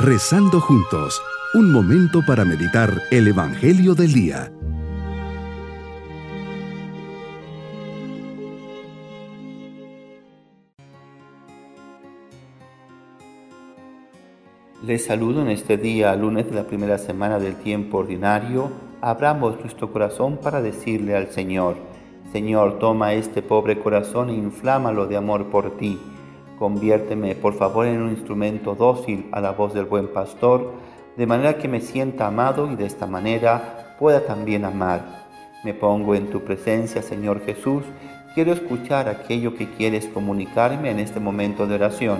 Rezando juntos, un momento para meditar el Evangelio del Día. Les saludo en este día, lunes de la primera semana del tiempo ordinario. Abramos nuestro corazón para decirle al Señor, Señor, toma este pobre corazón e inflámalo de amor por ti Conviérteme, por favor, en un instrumento dócil a la voz del buen pastor, de manera que me sienta amado y de esta manera pueda también amar. Me pongo en tu presencia, Señor Jesús. Quiero escuchar aquello que quieres comunicarme en este momento de oración.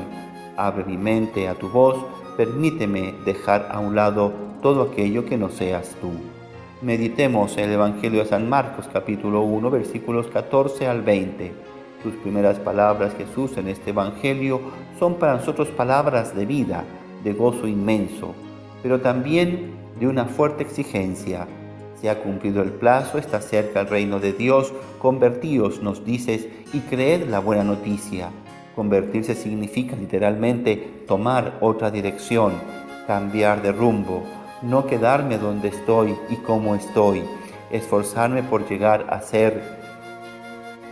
Abre mi mente a tu voz. Permíteme dejar a un lado todo aquello que no seas tú. Meditemos el Evangelio de San Marcos capítulo 1 versículos 14 al 20. Sus primeras palabras, Jesús, en este Evangelio son para nosotros palabras de vida, de gozo inmenso, pero también de una fuerte exigencia. Se ha cumplido el plazo, está cerca el reino de Dios, convertíos, nos dices, y creed la buena noticia. Convertirse significa literalmente tomar otra dirección, cambiar de rumbo, no quedarme donde estoy y como estoy, esforzarme por llegar a ser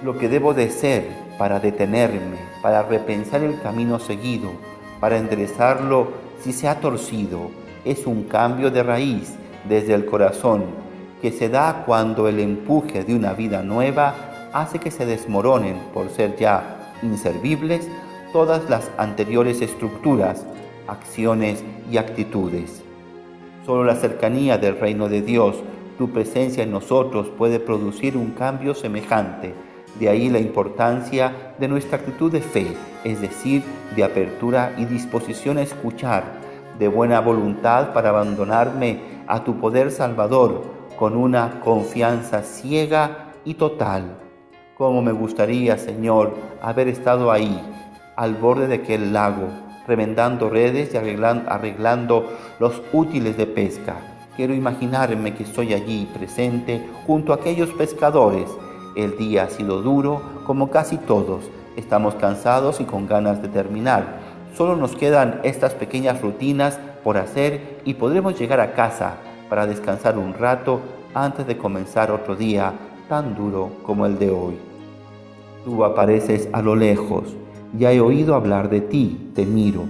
lo que debo de ser para detenerme, para repensar el camino seguido, para enderezarlo si se ha torcido. Es un cambio de raíz desde el corazón que se da cuando el empuje de una vida nueva hace que se desmoronen por ser ya inservibles todas las anteriores estructuras, acciones y actitudes. Solo la cercanía del reino de Dios, tu presencia en nosotros puede producir un cambio semejante de ahí la importancia de nuestra actitud de fe, es decir, de apertura y disposición a escuchar, de buena voluntad para abandonarme a tu poder salvador con una confianza ciega y total. Como me gustaría, Señor, haber estado ahí, al borde de aquel lago, remendando redes y arreglando, arreglando los útiles de pesca. Quiero imaginarme que estoy allí presente junto a aquellos pescadores el día ha sido duro, como casi todos. Estamos cansados y con ganas de terminar. Solo nos quedan estas pequeñas rutinas por hacer y podremos llegar a casa para descansar un rato antes de comenzar otro día tan duro como el de hoy. Tú apareces a lo lejos, ya he oído hablar de ti, te miro.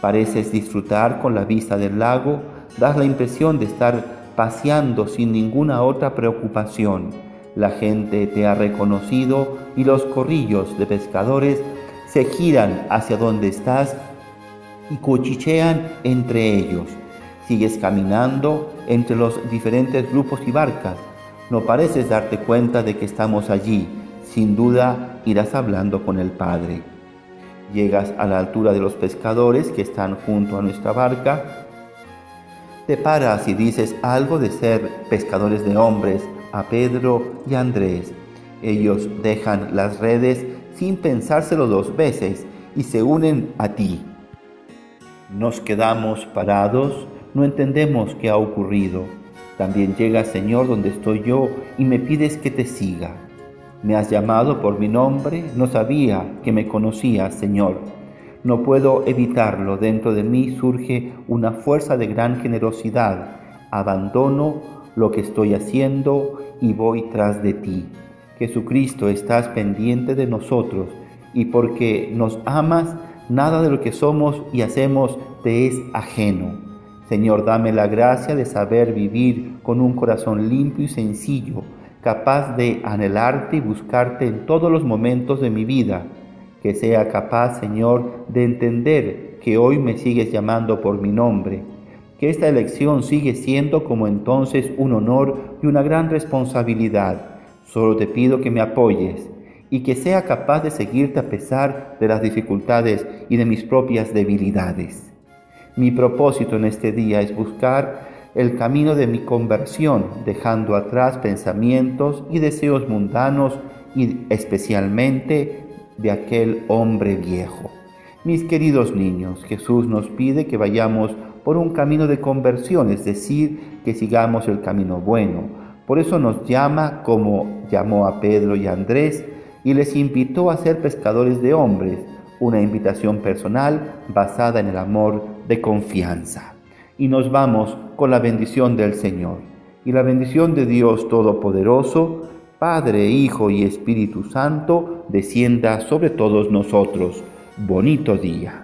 Pareces disfrutar con la vista del lago, das la impresión de estar paseando sin ninguna otra preocupación. La gente te ha reconocido y los corrillos de pescadores se giran hacia donde estás y cuchichean entre ellos. Sigues caminando entre los diferentes grupos y barcas. No pareces darte cuenta de que estamos allí. Sin duda irás hablando con el Padre. Llegas a la altura de los pescadores que están junto a nuestra barca. Te paras y dices algo de ser pescadores de hombres a Pedro y Andrés. Ellos dejan las redes sin pensárselo dos veces y se unen a ti. Nos quedamos parados, no entendemos qué ha ocurrido. También llega Señor donde estoy yo y me pides que te siga. Me has llamado por mi nombre, no sabía que me conocías, Señor. No puedo evitarlo, dentro de mí surge una fuerza de gran generosidad. Abandono lo que estoy haciendo y voy tras de ti. Jesucristo, estás pendiente de nosotros y porque nos amas, nada de lo que somos y hacemos te es ajeno. Señor, dame la gracia de saber vivir con un corazón limpio y sencillo, capaz de anhelarte y buscarte en todos los momentos de mi vida. Que sea capaz, Señor, de entender que hoy me sigues llamando por mi nombre que esta elección sigue siendo como entonces un honor y una gran responsabilidad. Solo te pido que me apoyes y que sea capaz de seguirte a pesar de las dificultades y de mis propias debilidades. Mi propósito en este día es buscar el camino de mi conversión, dejando atrás pensamientos y deseos mundanos y especialmente de aquel hombre viejo. Mis queridos niños, Jesús nos pide que vayamos por un camino de conversión, es decir, que sigamos el camino bueno. Por eso nos llama como llamó a Pedro y Andrés y les invitó a ser pescadores de hombres, una invitación personal basada en el amor de confianza. Y nos vamos con la bendición del Señor. Y la bendición de Dios Todopoderoso, Padre, Hijo y Espíritu Santo, descienda sobre todos nosotros. Bonito día.